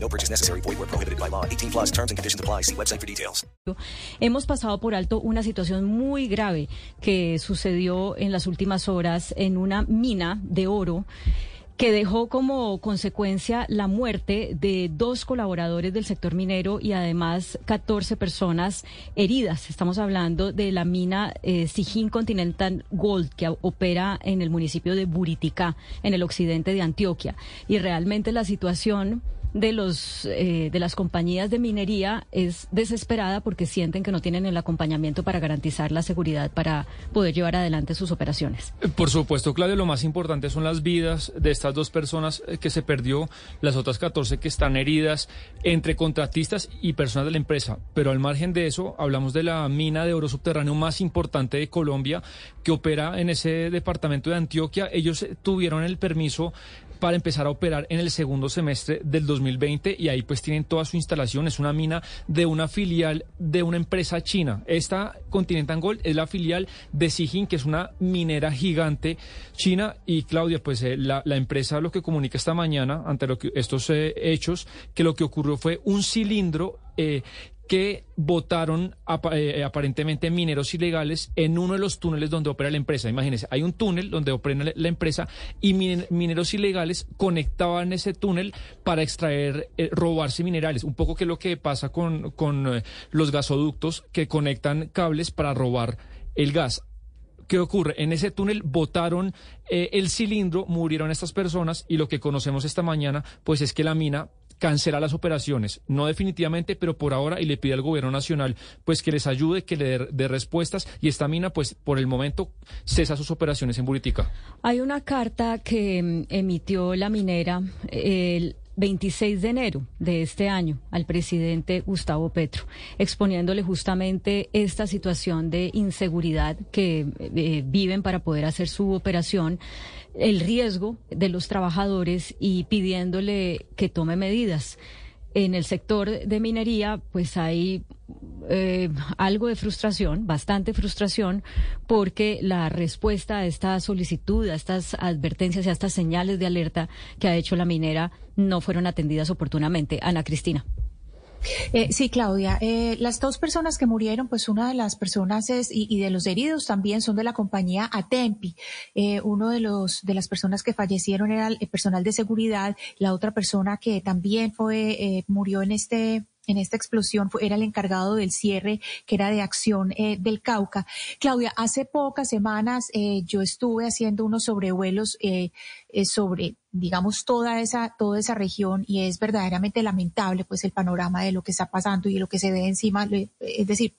No purchase necessary. Void where prohibited by law. 18 plus terms and conditions apply. See website for details. Hemos pasado por alto una situación muy grave que sucedió en las últimas horas en una mina de oro que dejó como consecuencia la muerte de dos colaboradores del sector minero y además 14 personas heridas. Estamos hablando de la mina eh, Sijín Continental Gold que opera en el municipio de Buriticá, en el occidente de Antioquia. Y realmente la situación de los eh, de las compañías de minería es desesperada porque sienten que no tienen el acompañamiento para garantizar la seguridad para poder llevar adelante sus operaciones. Por supuesto, Claudia, lo más importante son las vidas de estas dos personas eh, que se perdió, las otras 14 que están heridas entre contratistas y personas de la empresa. Pero al margen de eso, hablamos de la mina de oro subterráneo más importante de Colombia que opera en ese departamento de Antioquia. Ellos eh, tuvieron el permiso para empezar a operar en el segundo semestre del 2020 y ahí pues tienen toda su instalación. Es una mina de una filial de una empresa china. Esta Continental Gold es la filial de Sijin, que es una minera gigante china. Y Claudia, pues eh, la, empresa lo que comunica esta mañana ante lo que, estos eh, hechos, que lo que ocurrió fue un cilindro eh, que votaron eh, aparentemente mineros ilegales en uno de los túneles donde opera la empresa. Imagínense, hay un túnel donde opera la empresa y mineros ilegales conectaban ese túnel para extraer, eh, robarse minerales. Un poco que es lo que pasa con, con eh, los gasoductos que conectan cables para robar el gas. ¿Qué ocurre? En ese túnel botaron el cilindro, murieron estas personas y lo que conocemos esta mañana, pues es que la mina cancela las operaciones, no definitivamente, pero por ahora y le pide al gobierno nacional pues que les ayude, que le dé respuestas y esta mina pues por el momento cesa sus operaciones en Buritica. Hay una carta que mm, emitió la minera el 26 de enero de este año al presidente Gustavo Petro, exponiéndole justamente esta situación de inseguridad que eh, viven para poder hacer su operación, el riesgo de los trabajadores y pidiéndole que tome medidas. En el sector de minería, pues hay eh, algo de frustración, bastante frustración, porque la respuesta a esta solicitud, a estas advertencias y a estas señales de alerta que ha hecho la minera no fueron atendidas oportunamente. Ana Cristina. Eh, sí, Claudia. Eh, las dos personas que murieron, pues una de las personas es, y, de los heridos también son de la compañía Atempi. Eh, uno de los de las personas que fallecieron era el personal de seguridad. La otra persona que también fue eh, murió en este en esta explosión fue, era el encargado del cierre, que era de acción eh, del Cauca. Claudia, hace pocas semanas eh, yo estuve haciendo unos sobrevuelos eh, eh sobre digamos, toda esa, toda esa región y es verdaderamente lamentable pues el panorama de lo que está pasando y de lo que se ve encima. Es decir,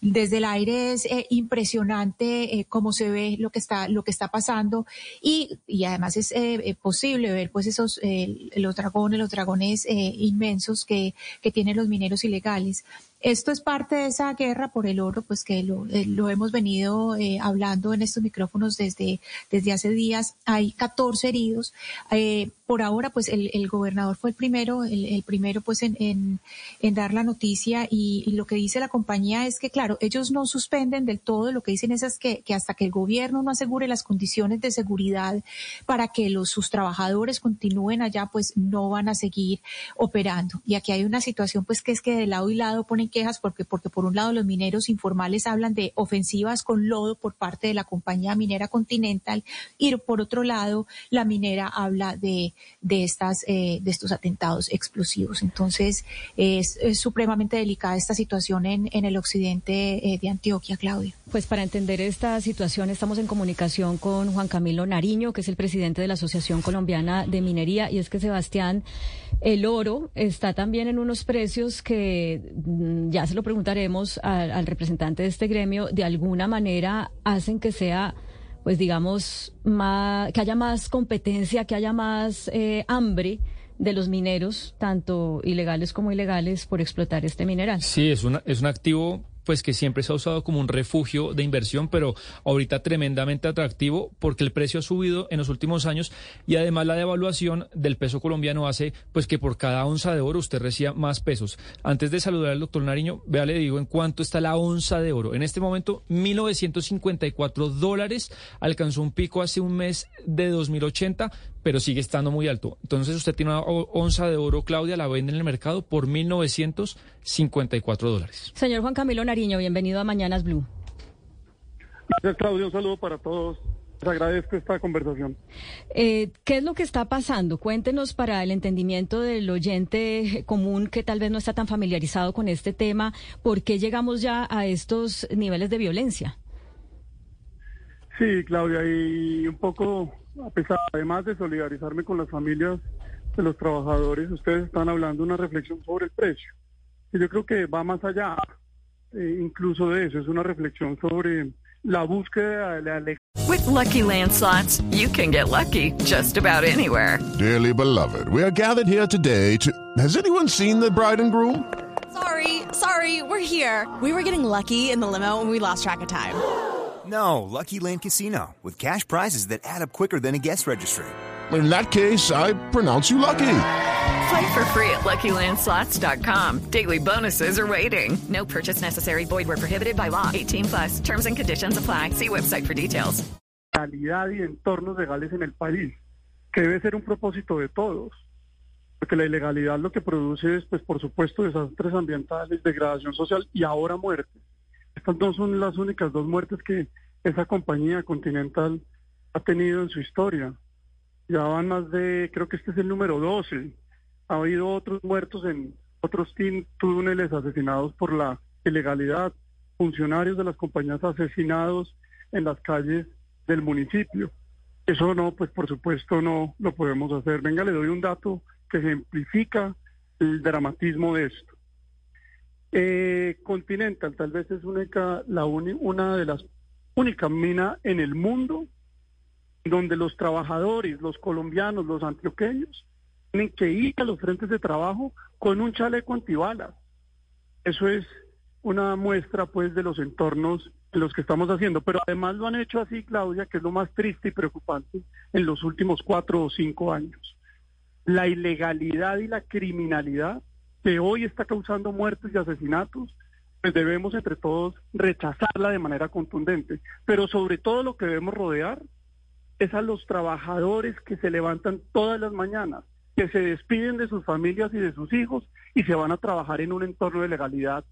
desde el aire es eh, impresionante eh, cómo se ve lo que está, lo que está pasando y, y además es eh, posible ver pues esos, los dragones, los dragones inmensos que, que tienen los mineros ilegales. Esto es parte de esa guerra por el oro, pues que lo, eh, lo hemos venido eh, hablando en estos micrófonos desde, desde hace días. Hay 14 heridos. Eh, por ahora, pues el, el, gobernador fue el primero, el, el primero pues en, en, en, dar la noticia y, lo que dice la compañía es que, claro, ellos no suspenden del todo, lo que dicen es que, que, hasta que el gobierno no asegure las condiciones de seguridad para que los, sus trabajadores continúen allá, pues no van a seguir operando. Y aquí hay una situación pues que es que de lado y lado ponen quejas porque, porque por un lado los mineros informales hablan de ofensivas con lodo por parte de la compañía minera Continental y por otro lado la minera habla de de estas eh, de estos atentados explosivos. Entonces es, supremamente delicada esta situación en, en el occidente eh, de Antioquia, Claudia. Pues para entender esta situación estamos en comunicación con Juan Camilo Nariño, que es el presidente de la Asociación Colombiana de Minería, y es que Sebastián, el oro está también en unos precios que mm, ya se lo preguntaremos al, al representante de este gremio, de alguna manera hacen que sea pues digamos, más, que haya más competencia, que haya más eh, hambre de los mineros, tanto ilegales como ilegales, por explotar este mineral. Sí, es, una, es un activo pues que siempre se ha usado como un refugio de inversión, pero ahorita tremendamente atractivo porque el precio ha subido en los últimos años y además la devaluación del peso colombiano hace pues que por cada onza de oro usted reciba más pesos. Antes de saludar al doctor Nariño, vea, le digo en cuánto está la onza de oro. En este momento, 1.954 dólares, alcanzó un pico hace un mes de 2080, pero sigue estando muy alto. Entonces usted tiene una onza de oro, Claudia, la vende en el mercado por 1.954 dólares. Señor Juan Camilo Nariño, bienvenido a Mañanas Blue. Gracias, Claudia. Un saludo para todos. Les agradezco esta conversación. Eh, ¿Qué es lo que está pasando? Cuéntenos para el entendimiento del oyente común que tal vez no está tan familiarizado con este tema, ¿por qué llegamos ya a estos niveles de violencia? Sí, Claudia, y un poco, a pesar, además de solidarizarme con las familias de los trabajadores, ustedes están hablando de una reflexión sobre el precio. Y yo creo que va más allá eh, incluso de eso, es una reflexión sobre la búsqueda de la With lucky landslots, you can get lucky just about anywhere. Dearly beloved, we are gathered here today to. Has anyone seen the bride and groom? Sorry, sorry, we're here. We were getting lucky in the limo and we lost track of time. No, Lucky Land Casino, with cash prizes that add up quicker than a guest registry. In that case, I pronounce you lucky. Play for free at LuckyLandSlots.com. Daily bonuses are waiting. No purchase necessary. Void were prohibited by law. 18 plus. Terms and conditions apply. See website for details. calidad y entornos legales en el país, que debe ser un propósito de todos. Porque la ilegalidad lo que produce es, pues, por supuesto, desastres ambientales, degradación social y ahora muerte. Estas no son las únicas dos muertes que esa compañía continental ha tenido en su historia. Ya van más de, creo que este es el número 12. Ha habido otros muertos en otros túneles asesinados por la ilegalidad, funcionarios de las compañías asesinados en las calles del municipio. Eso no, pues por supuesto no lo podemos hacer. Venga, le doy un dato que ejemplifica el dramatismo de esto. Eh, Continental tal vez es única, la una de las únicas minas en el mundo donde los trabajadores, los colombianos, los antioqueños, tienen que ir a los frentes de trabajo con un chaleco antibalas. Eso es una muestra pues de los entornos en los que estamos haciendo, pero además lo han hecho así, Claudia, que es lo más triste y preocupante en los últimos cuatro o cinco años. La ilegalidad y la criminalidad que hoy está causando muertes y asesinatos, pues debemos entre todos rechazarla de manera contundente, pero sobre todo lo que debemos rodear es a los trabajadores que se levantan todas las mañanas, que se despiden de sus familias y de sus hijos y se van a trabajar en un entorno de legalidad,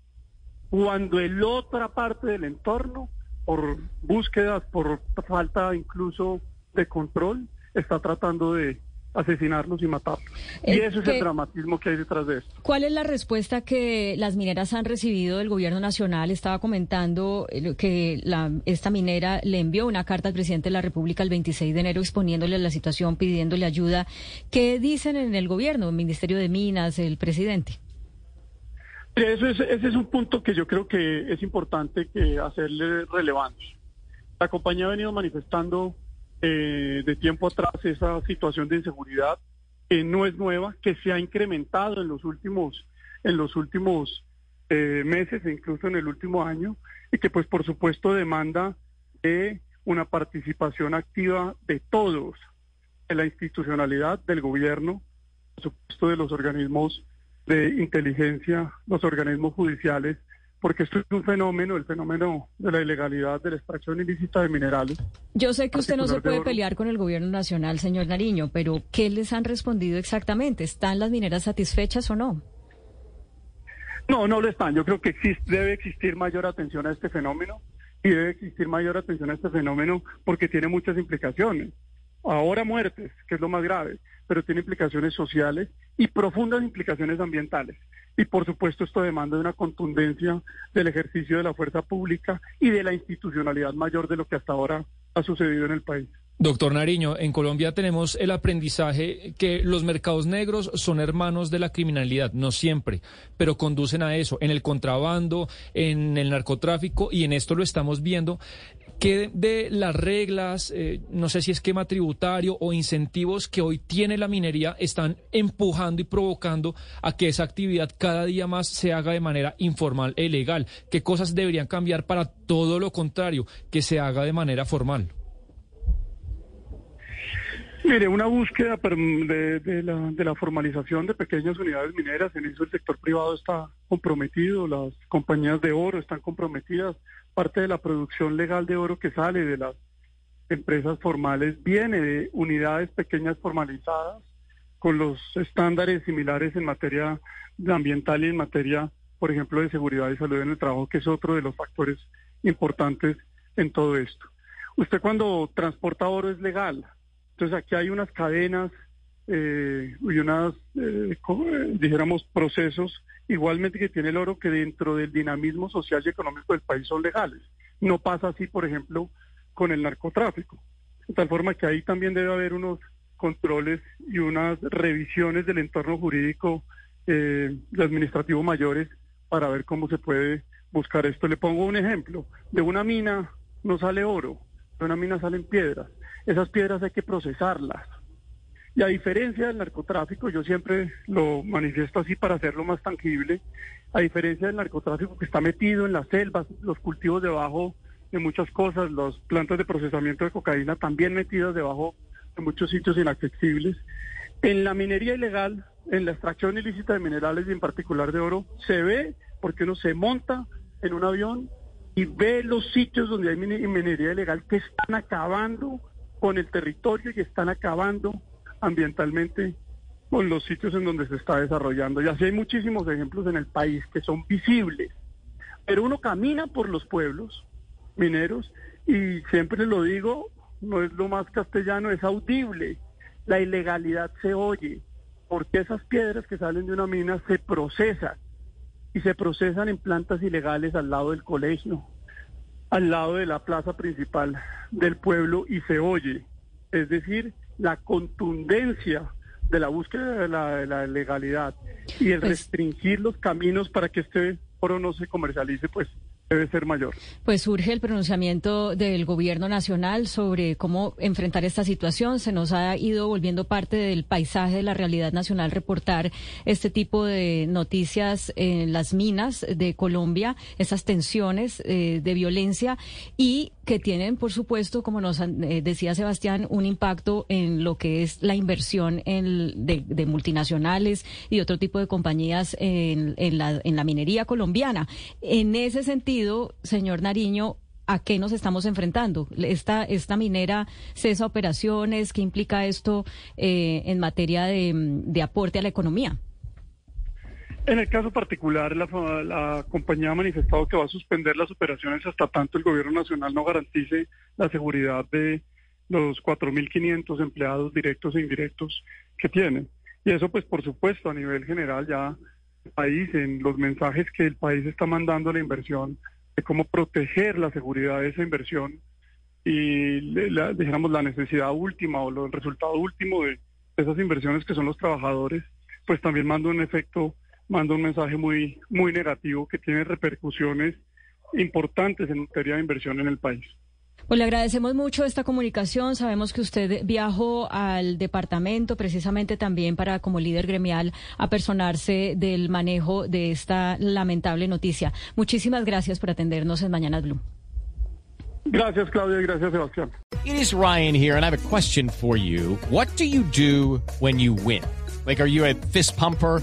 cuando el otra parte del entorno, por búsquedas, por falta incluso de control, está tratando de asesinarlos y matarlos. y Eh, ese es ¿qué- el dramatismo que hay detrás de esto. ¿Cuál es la respuesta que las mineras han recibido del gobierno nacional? Estaba comentando eh, que la, esta minera le envió una carta al presidente de la República el 26 de enero exponiéndole la situación, pidiéndole ayuda. ¿Qué dicen en el gobierno, el Ministerio de Minas, el presidente? Eso es, ese es un punto que yo creo que es importante que hacerle relevancia. La compañía ha venido manifestando eh, de tiempo atrás esa situación de inseguridad que no es nueva, que se ha incrementado en los últimos en los últimos eh, meses e incluso en el último año y que pues por supuesto demanda de una participación activa de todos, de la institucionalidad, del gobierno, por supuesto de los organismos de inteligencia, los organismos judiciales, porque esto es un fenómeno, el fenómeno de la ilegalidad, de la extracción ilícita de minerales. Yo sé que usted no se puede pelear con el gobierno nacional, señor Nariño, pero ¿qué les han respondido exactamente? ¿Están las mineras satisfechas o no? No, no lo están. Yo creo que existe, debe existir mayor atención a este fenómeno y debe existir mayor atención a este fenómeno porque tiene muchas implicaciones. Ahora muertes, que es lo más grave, pero tiene implicaciones sociales y profundas implicaciones ambientales. Y por supuesto esto demanda de una contundencia del ejercicio de la fuerza pública y de la institucionalidad mayor de lo que hasta ahora ha sucedido en el país. Doctor Nariño, en Colombia tenemos el aprendizaje que los mercados negros son hermanos de la criminalidad, no siempre, pero conducen a eso, en el contrabando, en el narcotráfico, y en esto lo estamos viendo. ¿Qué de las reglas, eh, no sé si esquema tributario o incentivos que hoy tiene la minería están empujando y provocando a que esa actividad cada día más se haga de manera informal e ilegal? ¿Qué cosas deberían cambiar para todo lo contrario, que se haga de manera formal? Mire, una búsqueda de, la, la, formalización de pequeñas unidades mineras, en eso el sector privado está comprometido, las compañías de oro están comprometidas, parte de la producción legal de oro que sale de las empresas formales viene de unidades pequeñas formalizadas con los estándares similares en materia ambiental y en materia, por ejemplo, de seguridad y salud en el trabajo, que es otro de los factores importantes en todo esto. Usted cuando transporta oro es legal, entonces aquí hay unas cadenas eh, y unas, eh, eh, dijéramos, procesos igualmente que tiene el oro que dentro del dinamismo social y económico del país son legales. No pasa así, por ejemplo, con el narcotráfico. De tal forma que ahí también debe haber unos controles y unas revisiones del entorno jurídico eh, administrativo mayores para ver cómo se puede buscar esto. Le pongo un ejemplo. De una mina no sale oro, de una mina salen piedras. Esas piedras hay que procesarlas. Y a diferencia del narcotráfico, yo siempre lo manifiesto así para hacerlo más tangible, a diferencia del narcotráfico que está metido en las selvas, los cultivos debajo de muchas cosas, las plantas de procesamiento de cocaína también metidas debajo de muchos sitios inaccesibles. En la minería ilegal, en la extracción ilícita de minerales y en particular de oro, se ve porque uno se monta en un avión y ve los sitios donde hay minería ilegal que están acabando con el territorio y están acabando ambientalmente con los sitios en donde se está desarrollando. Y así hay muchísimos ejemplos en el país que son visibles. Pero uno camina por los pueblos mineros y siempre lo digo, no es lo más castellano, es audible. La ilegalidad se oye, porque esas piedras que salen de una mina se procesan y se procesan en plantas ilegales al lado del colegio, al lado de la plaza principal del pueblo y se oye. Es decir, la contundencia de la búsqueda de la, legalidad y el pues restringir los caminos para que este oro no se comercialice, pues debe ser mayor. Pues surge el pronunciamiento del gobierno nacional sobre cómo enfrentar esta situación. Se nos ha ido volviendo parte del paisaje de la realidad nacional reportar este tipo de noticias en las minas de Colombia, esas tensiones eh, de violencia y que tienen, por supuesto, como nos eh, decía Sebastián, un impacto en lo que es la inversión en, de, multinacionales y otro tipo de compañías en, la minería colombiana. En ese sentido, señor Nariño, ¿a qué nos estamos enfrentando? Esta, esta minera cesa operaciones, ¿qué implica esto eh, en materia de, de aporte a la economía? En el caso particular, la, compañía ha manifestado que va a suspender las operaciones hasta tanto el gobierno nacional no garantice la seguridad de los 4.500 empleados directos e indirectos que tienen. Y eso, pues, por supuesto, a nivel general ya país, en los mensajes que el país está mandando a la inversión, de cómo proteger la seguridad de esa inversión y, la, digamos, la necesidad última o el resultado último de esas inversiones que son los trabajadores, pues también manda un efecto manda un mensaje muy, muy negativo que tiene repercusiones importantes en materia de inversión en el país. Pues le agradecemos mucho esta comunicación. Sabemos que usted viajó al departamento precisamente también para, como líder gremial, apersonarse del manejo de esta lamentable noticia. Muchísimas gracias por atendernos en Mañana Blue. Gracias, Claudia, y gracias, Sebastián. It is Ryan here, and I have a question for you. What do you do when you win? Like, are you a fist pumper?